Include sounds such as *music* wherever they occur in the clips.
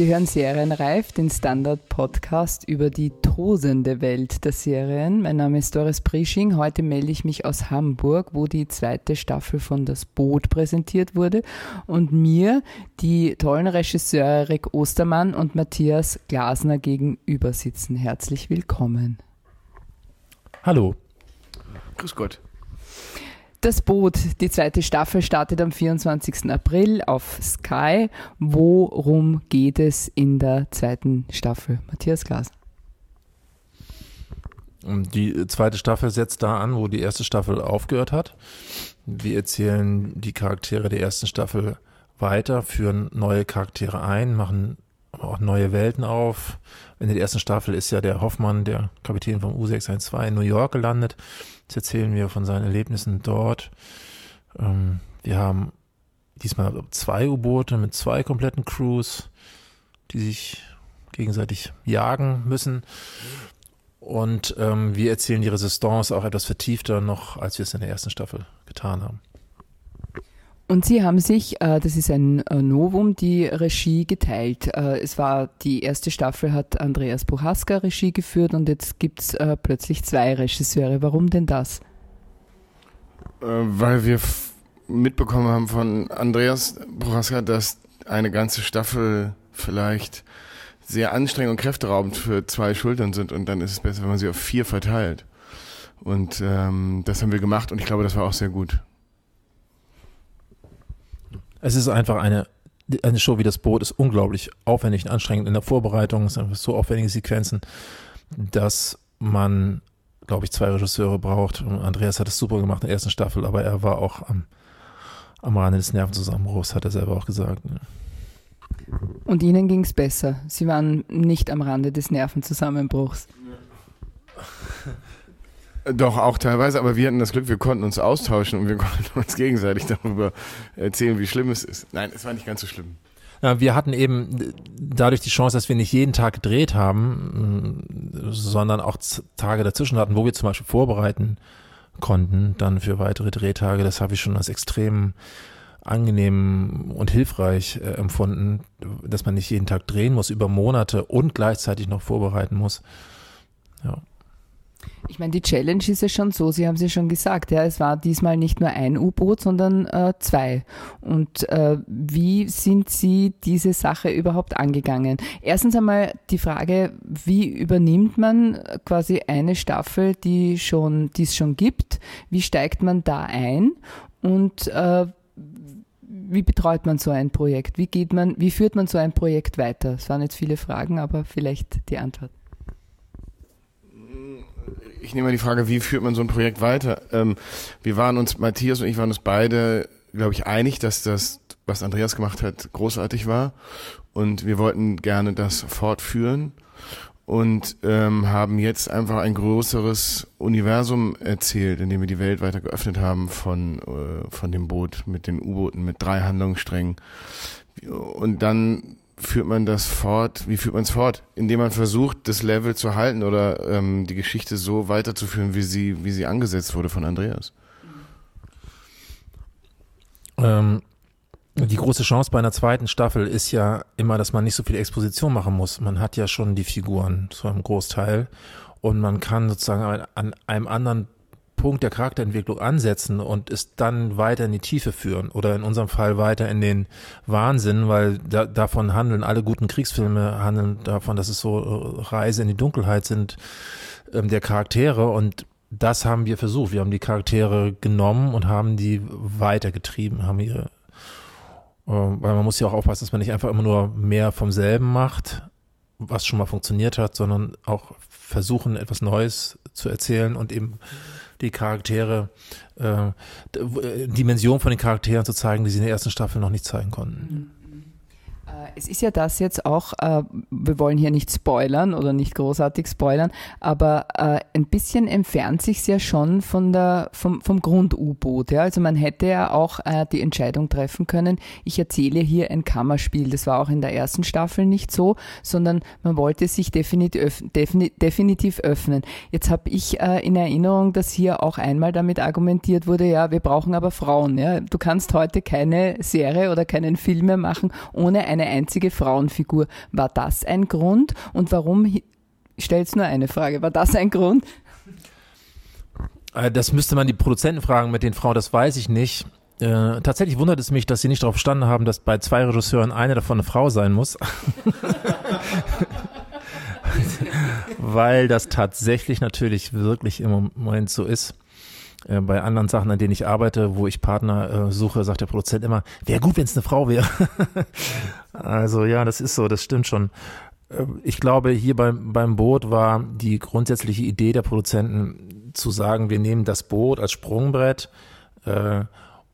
Sie hören Serienreif, den Standard-Podcast über die tosende Welt der Serien. Mein Name ist Doris Prisching. Heute melde ich mich aus Hamburg, wo die zweite Staffel von Das Boot präsentiert wurde und mir die tollen Regisseure Rick Ostermann und Matthias Glasner gegenüber sitzen. Herzlich willkommen. Hallo. Grüß Gott. Das Boot, die zweite Staffel, startet am 24. April auf Sky. Worum geht es in der zweiten Staffel? Matthias Glas. Die zweite Staffel setzt da an, wo die erste Staffel aufgehört hat. Wir erzählen die Charaktere der ersten Staffel weiter, führen neue Charaktere ein, machen auch neue Welten auf. In der ersten Staffel ist ja der Hoffmann, der Kapitän vom U612 in New York gelandet. Jetzt erzählen wir von seinen Erlebnissen dort. Ähm, wir haben diesmal zwei U-Boote mit zwei kompletten Crews, die sich gegenseitig jagen müssen. Und ähm, wir erzählen die Resistance auch etwas vertiefter noch, als wir es in der ersten Staffel getan haben. Und Sie haben sich, äh, das ist ein äh, Novum, die Regie geteilt. Äh, es war die erste Staffel, hat Andreas Buchaska Regie geführt und jetzt gibt es plötzlich zwei Regisseure. Warum denn das? weil wir mitbekommen haben von Andreas Buchaska, dass eine ganze Staffel vielleicht sehr anstrengend und kräfteraubend für zwei Schultern sind und dann ist es besser, wenn man sie auf vier verteilt. Und ähm, das haben wir gemacht und ich glaube, das war auch sehr gut. Es ist einfach eine, eine Show wie das Boot ist unglaublich aufwendig und anstrengend in der Vorbereitung. Es sind so aufwendige Sequenzen, dass man, glaube ich, zwei Regisseure braucht. Und Andreas hat es super gemacht in der ersten Staffel, aber er war auch am, am Rande des Nervenzusammenbruchs, hat er selber auch gesagt. Und Ihnen ging es besser. Sie waren nicht am Rande des Nervenzusammenbruchs. *laughs* Doch, auch teilweise, aber wir hatten das Glück, wir konnten uns austauschen und wir *laughs* konnten uns gegenseitig darüber erzählen, wie schlimm es ist. Nein, es war nicht ganz so schlimm. Ja, wir hatten eben dadurch die Chance, dass wir nicht jeden Tag gedreht haben, sondern auch Tage dazwischen hatten, wo wir zum Beispiel vorbereiten konnten, dann für weitere Drehtage. Das habe ich schon als extrem angenehm und hilfreich äh, empfunden, dass man nicht jeden Tag drehen muss über Monate und gleichzeitig noch vorbereiten muss. Ja. Ich meine, die Challenge ist ja schon so, Sie haben es ja schon gesagt, ja, es war diesmal nicht nur ein U-Boot, sondern äh, zwei. Und äh, wie sind Sie diese Sache überhaupt angegangen? Erstens einmal die Frage, wie übernimmt man quasi eine Staffel, die schon, es schon gibt? Wie steigt man da ein? Und äh, wie betreut man so ein Projekt? Wie geht man, wie führt man so ein Projekt weiter? Es waren jetzt viele Fragen, aber vielleicht die Antwort ich nehme mal die Frage, wie führt man so ein Projekt weiter? Ähm, wir waren uns, Matthias und ich waren uns beide, glaube ich, einig, dass das, was Andreas gemacht hat, großartig war. Und wir wollten gerne das fortführen und ähm, haben jetzt einfach ein größeres Universum erzählt, in dem wir die Welt weiter geöffnet haben von, äh, von dem Boot mit den U-Booten, mit drei Handlungssträngen. Und dann führt man das fort? Wie führt man es fort? Indem man versucht, das Level zu halten oder ähm, die Geschichte so weiterzuführen, wie sie, wie sie angesetzt wurde von Andreas. Ähm, die große Chance bei einer zweiten Staffel ist ja immer, dass man nicht so viel Exposition machen muss. Man hat ja schon die Figuren zu einem Großteil und man kann sozusagen an einem anderen Punkt der Charakterentwicklung ansetzen und es dann weiter in die Tiefe führen oder in unserem Fall weiter in den Wahnsinn, weil da, davon handeln alle guten Kriegsfilme, handeln davon, dass es so äh, Reise in die Dunkelheit sind ähm, der Charaktere und das haben wir versucht. Wir haben die Charaktere genommen und haben die weitergetrieben, haben ihre, äh, weil man muss ja auch aufpassen, dass man nicht einfach immer nur mehr vom selben macht, was schon mal funktioniert hat, sondern auch versuchen, etwas Neues zu erzählen und eben die Charaktere, äh, äh, Dimension von den Charakteren zu zeigen, die sie in der ersten Staffel noch nicht zeigen konnten. Äh, es ist ja das jetzt auch, äh, wir wollen hier nicht spoilern oder nicht großartig spoilern, aber äh, ein bisschen entfernt sich ja schon von der, vom, vom Grund-U-Boot. Ja? Also man hätte ja auch äh, die Entscheidung treffen können, ich erzähle hier ein Kammerspiel. Das war auch in der ersten Staffel nicht so, sondern man wollte sich definitiv, definitiv öffnen. Jetzt habe ich äh, in Erinnerung, dass hier auch einmal damit argumentiert wurde, ja, wir brauchen aber Frauen. Ja? Du kannst heute keine Serie oder keinen Film mehr machen ohne eine einzige Frauenfigur. War das ein Grund? Und warum, ich stelle jetzt nur eine Frage, war das ein Grund? Äh, das müsste man die Produzenten fragen mit den Frauen, das weiß ich nicht. Äh, tatsächlich wundert es mich, dass sie nicht darauf verstanden haben, dass bei zwei Regisseuren eine davon eine Frau sein muss. *laughs* Weil das tatsächlich natürlich wirklich im Moment so ist. Äh, bei anderen Sachen, an denen ich arbeite, wo ich Partner äh, suche, sagt der Produzent immer, wäre gut, wenn es eine Frau wäre. *laughs* also ja, das ist so, das stimmt schon. Äh, ich glaube, hier beim, beim Boot war die grundsätzliche Idee der Produzenten zu sagen, wir nehmen das Boot als Sprungbrett äh,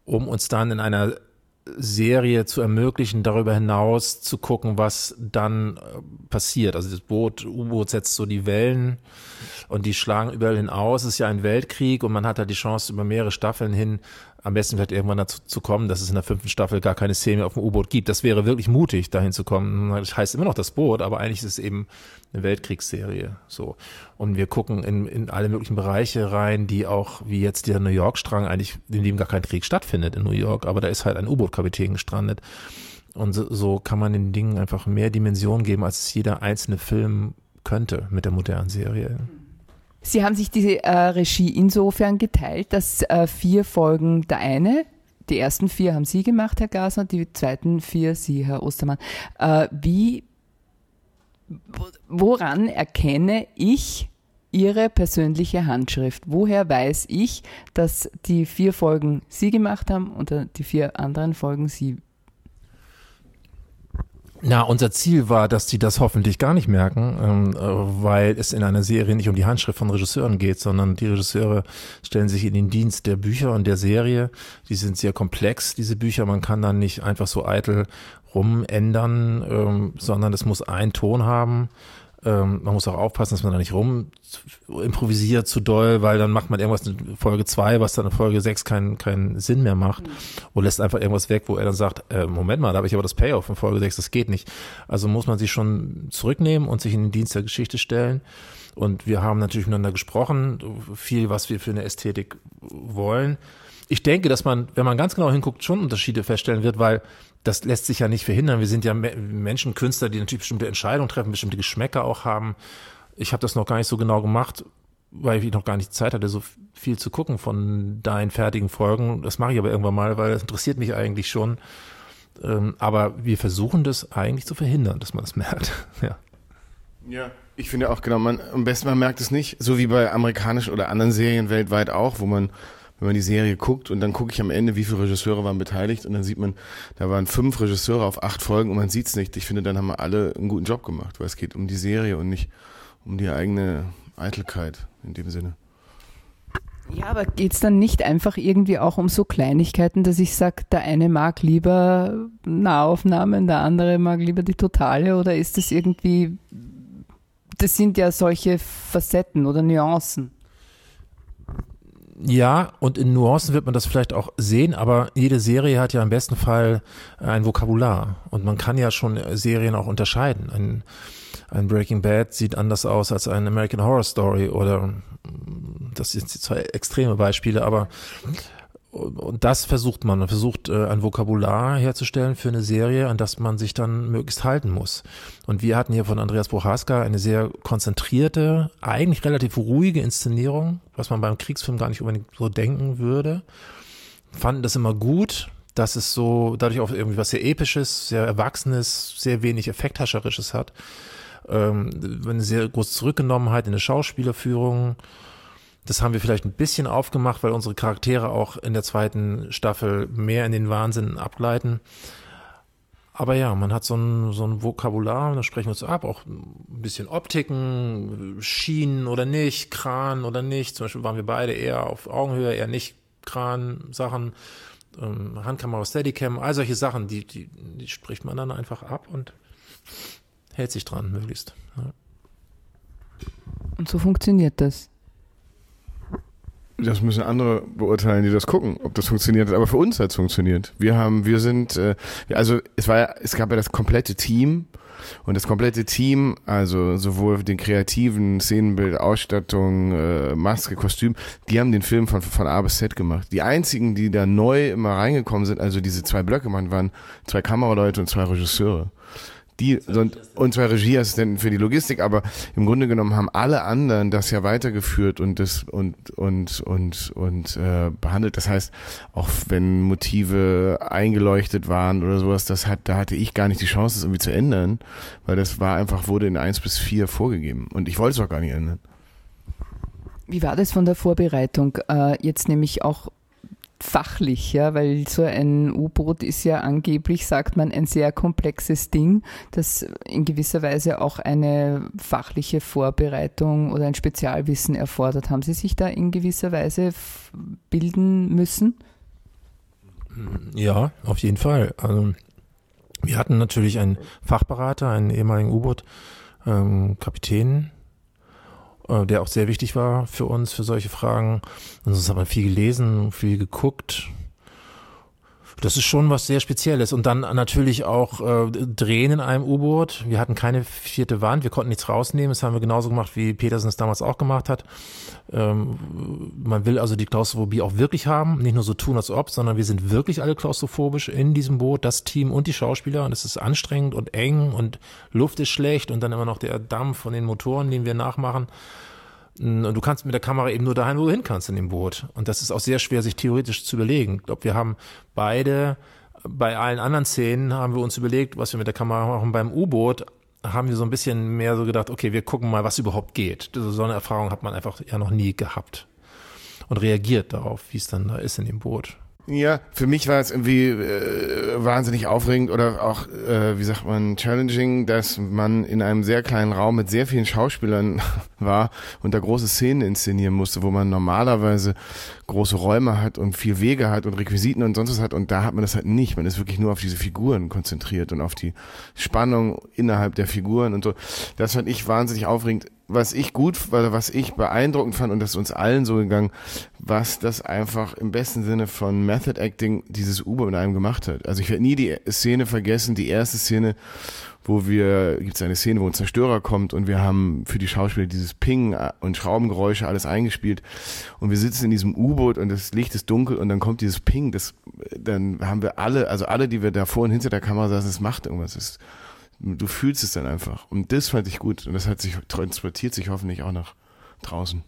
um uns dann in einer Serie zu ermöglichen, darüber hinaus zu gucken, was dann äh, passiert. Also das Boot, U-Boot setzt so die Wellen und die schlagen überall hinaus. Es ist ja ein Weltkrieg und man hat da die Chance, über mehrere Staffeln hin am besten vielleicht irgendwann dazu zu kommen, dass es in der fünften Staffel gar keine Szene auf dem U-Boot gibt. Das wäre wirklich mutig, dahin zu kommen. Das heißt immer noch das Boot, aber eigentlich ist es eben eine Weltkriegsserie. So. Und wir gucken in, in alle möglichen Bereiche rein, die auch, wie jetzt der New York-Strang, eigentlich, in dem gar kein Krieg stattfindet in New York, aber da ist halt ein U-Boot-Kapitän gestrandet. Und so, so kann man den Dingen einfach mehr Dimension geben, als es jeder einzelne Film könnte mit der modernen Serie. Sie haben sich diese äh, Regie insofern geteilt, dass äh, vier Folgen der eine, die ersten vier haben Sie gemacht, Herr Gasner, die zweiten vier Sie, Herr Ostermann. Äh, wie, woran erkenne ich Ihre persönliche Handschrift? Woher weiß ich, dass die vier Folgen Sie gemacht haben und die vier anderen Folgen Sie na, unser Ziel war, dass die das hoffentlich gar nicht merken, ähm, äh, weil es in einer Serie nicht um die Handschrift von Regisseuren geht, sondern die Regisseure stellen sich in den Dienst der Bücher und der Serie. Die sind sehr komplex, diese Bücher. Man kann dann nicht einfach so eitel rumändern, ähm, sondern es muss einen Ton haben. Ähm, man muss auch aufpassen, dass man da nicht rum improvisiert zu doll, weil dann macht man irgendwas in Folge zwei, was dann in Folge sechs keinen keinen Sinn mehr macht mhm. und lässt einfach irgendwas weg, wo er dann sagt, äh, Moment mal, da habe ich aber das Payoff in Folge sechs, das geht nicht. Also muss man sich schon zurücknehmen und sich in den Dienst der Geschichte stellen. Und wir haben natürlich miteinander gesprochen, viel, was wir für eine Ästhetik wollen. Ich denke, dass man, wenn man ganz genau hinguckt, schon Unterschiede feststellen wird, weil das lässt sich ja nicht verhindern. Wir sind ja Menschen, Künstler, die natürlich bestimmte Entscheidungen treffen, bestimmte Geschmäcker auch haben. Ich habe das noch gar nicht so genau gemacht, weil ich noch gar nicht Zeit hatte, so viel zu gucken von deinen fertigen Folgen. Das mache ich aber irgendwann mal, weil das interessiert mich eigentlich schon. Ähm, aber wir versuchen das eigentlich zu verhindern, dass man das *laughs* merkt. ja. Ja, ich finde auch genau, man am besten man merkt es nicht, so wie bei amerikanischen oder anderen Serien weltweit auch, wo man wenn man die Serie guckt und dann gucke ich am Ende, wie viele Regisseure waren beteiligt und dann sieht man, da waren fünf Regisseure auf acht Folgen und man sieht es nicht. Ich finde, dann haben wir alle einen guten Job gemacht, weil es geht um die Serie und nicht um die eigene Eitelkeit in dem Sinne. Ja, aber geht es dann nicht einfach irgendwie auch um so Kleinigkeiten, dass ich sage, der eine mag lieber Nahaufnahmen, der andere mag lieber die Totale oder ist das irgendwie, das sind ja solche Facetten oder Nuancen. Ja, und in Nuancen wird man das vielleicht auch sehen, aber jede Serie hat ja im besten Fall ein Vokabular. Und man kann ja schon Serien auch unterscheiden. Ein, ein Breaking Bad sieht anders aus als ein American Horror Story oder das sind zwei extreme Beispiele, aber und das versucht man. Man versucht, äh, ein Vokabular herzustellen für eine Serie, an das man sich dann möglichst halten muss. Und wir hatten hier von Andreas Prochaska eine sehr konzentrierte, eigentlich relativ ruhige Inszenierung, was man beim Kriegsfilm gar nicht unbedingt so denken würde. Fanden das immer gut, dass es so dadurch auch irgendwie was sehr Episches, sehr Erwachsenes, sehr wenig Effekthascherisches hat. Ähm, eine sehr große Zurückgenommenheit in der Schauspielerführung das haben wir vielleicht ein bisschen aufgemacht, weil unsere Charaktere auch in der zweiten Staffel mehr in den Wahnsinn abgleiten. Aber ja, man hat so ein, so ein Vokabular, da sprechen wir uns ab, auch ein bisschen Optiken, Schienen oder nicht, Kran oder nicht. Zum Beispiel waren wir beide eher auf Augenhöhe, eher nicht Kran-Sachen, ähm, Handkamera, Steadicam, all solche Sachen, die, die, die spricht man dann einfach ab und hält sich dran, möglichst. Ja. Und so funktioniert das. Das müssen andere beurteilen, die das gucken, ob das funktioniert. Aber für uns hat es funktioniert. Wir haben, wir sind, äh, also es war ja, es gab ja das komplette Team Und das komplette Team, also sowohl den kreativen Szenenbild, Ausstattung, äh, Maske, Kostüm, die haben den Film von, von A bis Z gemacht. Die einzigen, die da neu immer reingekommen sind, also diese zwei Blöcke, man waren zwei Kameraleute und zwei Regisseure die und, und zwei Regieassistenten für die Logistik, aber im Grunde genommen haben alle anderen das ja weitergeführt und das und und und und äh, behandelt. Das heißt, auch wenn Motive eingeleuchtet waren oder sowas, das hat, da hatte ich gar nicht die Chance, das irgendwie zu ändern, weil das war einfach wurde in eins bis vier vorgegeben und ich wollte es auch gar nicht ändern. Wie war das von der Vorbereitung? Äh, jetzt nämlich auch fachlich, ja, weil so ein U-Boot ist ja angeblich, sagt man, ein sehr komplexes Ding, das in gewisser Weise auch eine fachliche Vorbereitung oder ein Spezialwissen erfordert. Haben Sie sich da in gewisser Weise bilden müssen? Ja, auf jeden Fall. Also wir hatten natürlich einen Fachberater, einen ehemaligen U-Boot-Kapitän, ähm, äh, der auch sehr wichtig war für uns, für solche Fragen. Und sonst hat man viel gelesen, viel geguckt. Das ist schon was sehr Spezielles. Und dann natürlich auch äh, Drehen in einem U-Boot. Wir hatten keine vierte Wand, wir konnten nichts rausnehmen. Das haben wir genauso gemacht, wie Petersen es damals auch gemacht hat. Ähm, man will also die Klaustrophobie auch wirklich haben, nicht nur so tun, als ob, sondern wir sind wirklich alle klaustrophobisch in diesem Boot, das Team und die Schauspieler. Und es ist anstrengend und eng und Luft ist schlecht und dann immer noch der Dampf von den Motoren, den wir nachmachen. Und du kannst mit der Kamera eben nur dahin, wo du hin kannst in dem Boot. Und das ist auch sehr schwer, sich theoretisch zu überlegen. Ich glaube, wir haben beide, bei allen anderen Szenen haben wir uns überlegt, was wir mit der Kamera machen. Beim U-Boot haben wir so ein bisschen mehr so gedacht, okay, wir gucken mal, was überhaupt geht. So eine Erfahrung hat man einfach ja noch nie gehabt. Und reagiert darauf, wie es dann da ist in dem Boot. Ja, für mich war es irgendwie äh, wahnsinnig aufregend oder auch, äh, wie sagt man, challenging, dass man in einem sehr kleinen Raum mit sehr vielen Schauspielern *laughs* war und da große Szenen inszenieren musste, wo man normalerweise große Räume hat und viel Wege hat und Requisiten und sonst was hat und da hat man das halt nicht. Man ist wirklich nur auf diese Figuren konzentriert und auf die Spannung innerhalb der Figuren und so. Das fand ich wahnsinnig aufregend was ich gut, was ich beeindruckend fand und das ist uns allen so gegangen, was das einfach im besten Sinne von Method Acting dieses Uber mit einem gemacht hat. Also ich werde nie die Szene vergessen, die erste Szene, wo wir, gibt es eine Szene, wo ein Zerstörer kommt und wir haben für die Schauspieler dieses Ping und Schraubengeräusche alles eingespielt und wir sitzen in diesem U-Boot und das Licht ist dunkel und dann kommt dieses Ping, das, dann haben wir alle, also alle, die wir da vor und hinter der Kamera saßen, es macht irgendwas, es Du fühlst es dann einfach. Und das fand ich gut. Und das hat sich transportiert sich hoffentlich auch nach draußen.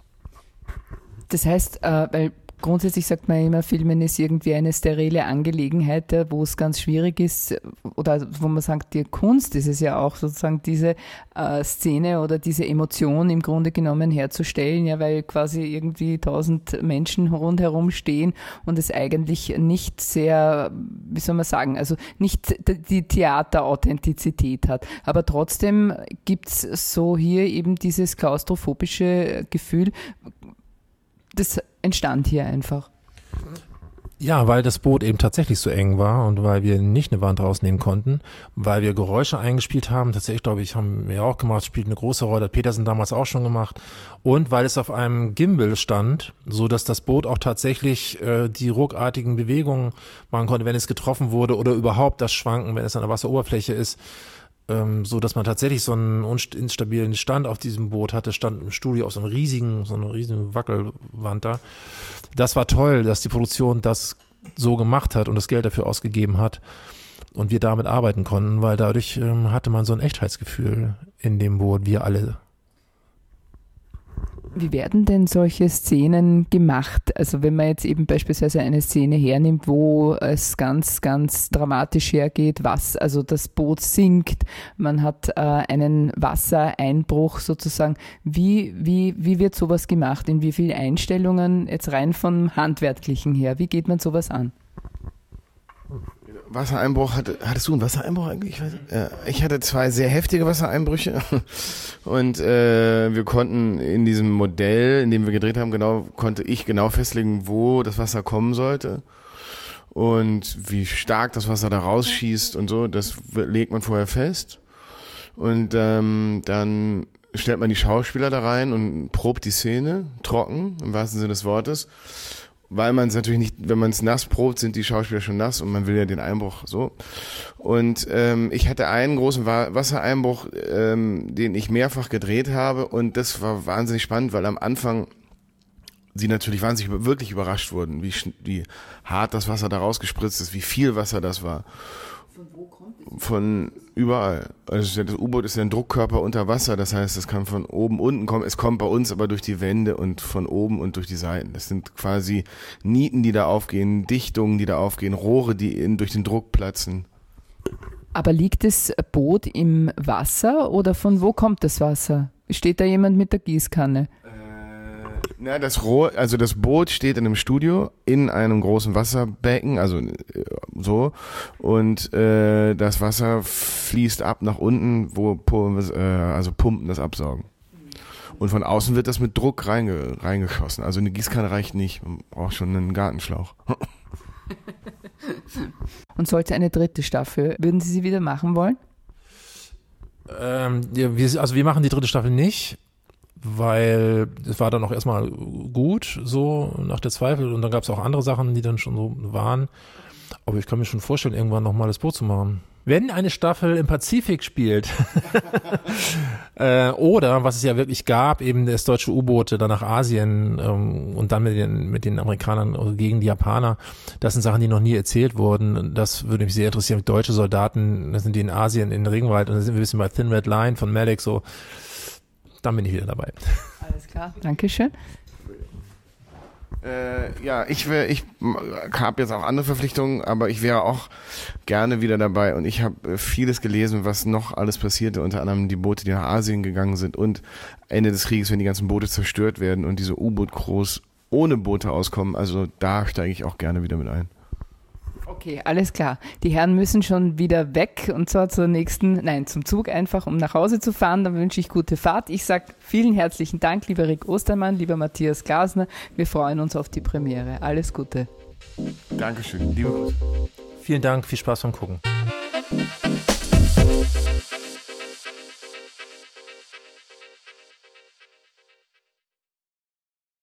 Das heißt, äh, weil Grundsätzlich sagt man immer, Filmen ist irgendwie eine sterile Angelegenheit, wo es ganz schwierig ist, oder wo man sagt, die Kunst ist es ja auch sozusagen diese äh, Szene oder diese Emotion im Grunde genommen herzustellen, ja, weil quasi irgendwie tausend Menschen rundherum stehen und es eigentlich nicht sehr, wie soll man sagen, also nicht die Theaterauthentizität hat. Aber trotzdem gibt's so hier eben dieses klaustrophobische Gefühl, das entstand hier einfach. Ja, weil das Boot eben tatsächlich so eng war und weil wir nicht eine Wand rausnehmen konnten, weil wir Geräusche eingespielt haben, tatsächlich glaube ich, haben wir auch gemacht, spielt eine große Rolle, hat Petersen damals auch schon gemacht und weil es auf einem Gimbal stand, so dass das Boot auch tatsächlich äh, die ruckartigen Bewegungen machen konnte, wenn es getroffen wurde oder überhaupt das Schwanken, wenn es an der Wasseroberfläche ist ähm, so dass man tatsächlich so einen instabilen Stand auf diesem Boot hatte, stand im Studio auf so einem riesigen, so einer riesigen Wackelwand da. Das war toll, dass die Produktion das so gemacht hat und das Geld dafür ausgegeben hat und wir damit arbeiten konnten, weil dadurch ähm, hatte man so ein Echtheitsgefühl in dem Boot, wir alle wie werden denn solche Szenen gemacht? Also wenn man jetzt eben beispielsweise eine Szene hernimmt, wo es ganz, ganz dramatisch hergeht, was, also das Boot sinkt, man hat äh, einen Wassereinbruch sozusagen. Wie, wie, wie wird sowas gemacht? In wie vielen Einstellungen jetzt rein vom Handwerklichen her? Wie geht man sowas an? Wassereinbruch hatte, hattest du einen Wassereinbruch eigentlich? Ich, weiß, ja, ich hatte zwei sehr heftige Wassereinbrüche *laughs* und äh, wir konnten in diesem Modell, in dem wir gedreht haben, genau konnte ich genau festlegen, wo das Wasser kommen sollte und wie stark das Wasser da rausschießt und so. Das legt man vorher fest und ähm, dann stellt man die Schauspieler da rein und probt die Szene trocken im wahrsten Sinne des Wortes weil man es natürlich nicht, wenn man es nass probt, sind die Schauspieler schon nass und man will ja den Einbruch so. Und ähm, ich hatte einen großen Wassereinbruch, ähm, den ich mehrfach gedreht habe und das war wahnsinnig spannend, weil am Anfang sie natürlich wahnsinnig wirklich überrascht wurden, wie, wie hart das Wasser da rausgespritzt ist, wie viel Wasser das war. Von wo kommt es? Von überall. Also das U-Boot ist ja ein Druckkörper unter Wasser, das heißt, es kann von oben unten kommen. Es kommt bei uns aber durch die Wände und von oben und durch die Seiten. Das sind quasi Nieten, die da aufgehen, Dichtungen, die da aufgehen, Rohre, die in, durch den Druck platzen. Aber liegt das Boot im Wasser oder von wo kommt das Wasser? Steht da jemand mit der Gießkanne? Na, das Rohr, also das Boot steht in einem Studio in einem großen Wasserbecken, also äh, so, und äh, das Wasser fließt ab nach unten, wo äh, also Pumpen das absaugen. Und von außen wird das mit Druck reinge, reingeschossen. Also eine Gießkanne reicht nicht, man braucht schon einen Gartenschlauch. *laughs* und sollte eine dritte Staffel, würden Sie sie wieder machen wollen? Ähm, ja, wir, also wir machen die dritte Staffel nicht weil es war dann auch erstmal gut, so nach der Zweifel. Und dann gab es auch andere Sachen, die dann schon so waren. Aber ich kann mir schon vorstellen, irgendwann nochmal das Boot zu machen. Wenn eine Staffel im Pazifik spielt, *laughs* äh, oder was es ja wirklich gab, eben das deutsche U-Boote dann nach Asien ähm, und dann mit den, mit den Amerikanern gegen die Japaner, das sind Sachen, die noch nie erzählt wurden. Das würde mich sehr interessieren. Deutsche Soldaten, das sind die in Asien, in Regenwald, und da sind wir ein bisschen bei Thin Red Line von Malik so dann bin ich wieder dabei. Alles klar, Dankeschön. Äh, ja, ich wäre, ich habe jetzt auch andere Verpflichtungen, aber ich wäre auch gerne wieder dabei und ich habe äh, vieles gelesen, was noch alles passierte, unter anderem die Boote, die nach Asien gegangen sind und Ende des Krieges, wenn die ganzen Boote zerstört werden und diese U-Boot-Crews ohne Boote auskommen, also da steige ich auch gerne wieder mit ein. Okay, alles klar. Die Herren müssen schon wieder weg und zwar zur nächsten, nein, zum Zug einfach, um nach Hause zu fahren. Dann wünsche ich gute Fahrt. Ich sage vielen herzlichen Dank, lieber Rick Ostermann, lieber Matthias Glasner. Wir freuen uns auf die Premiere. Alles Gute. Dankeschön. Liebe Grüße. Vielen Dank, viel Spaß beim Gucken.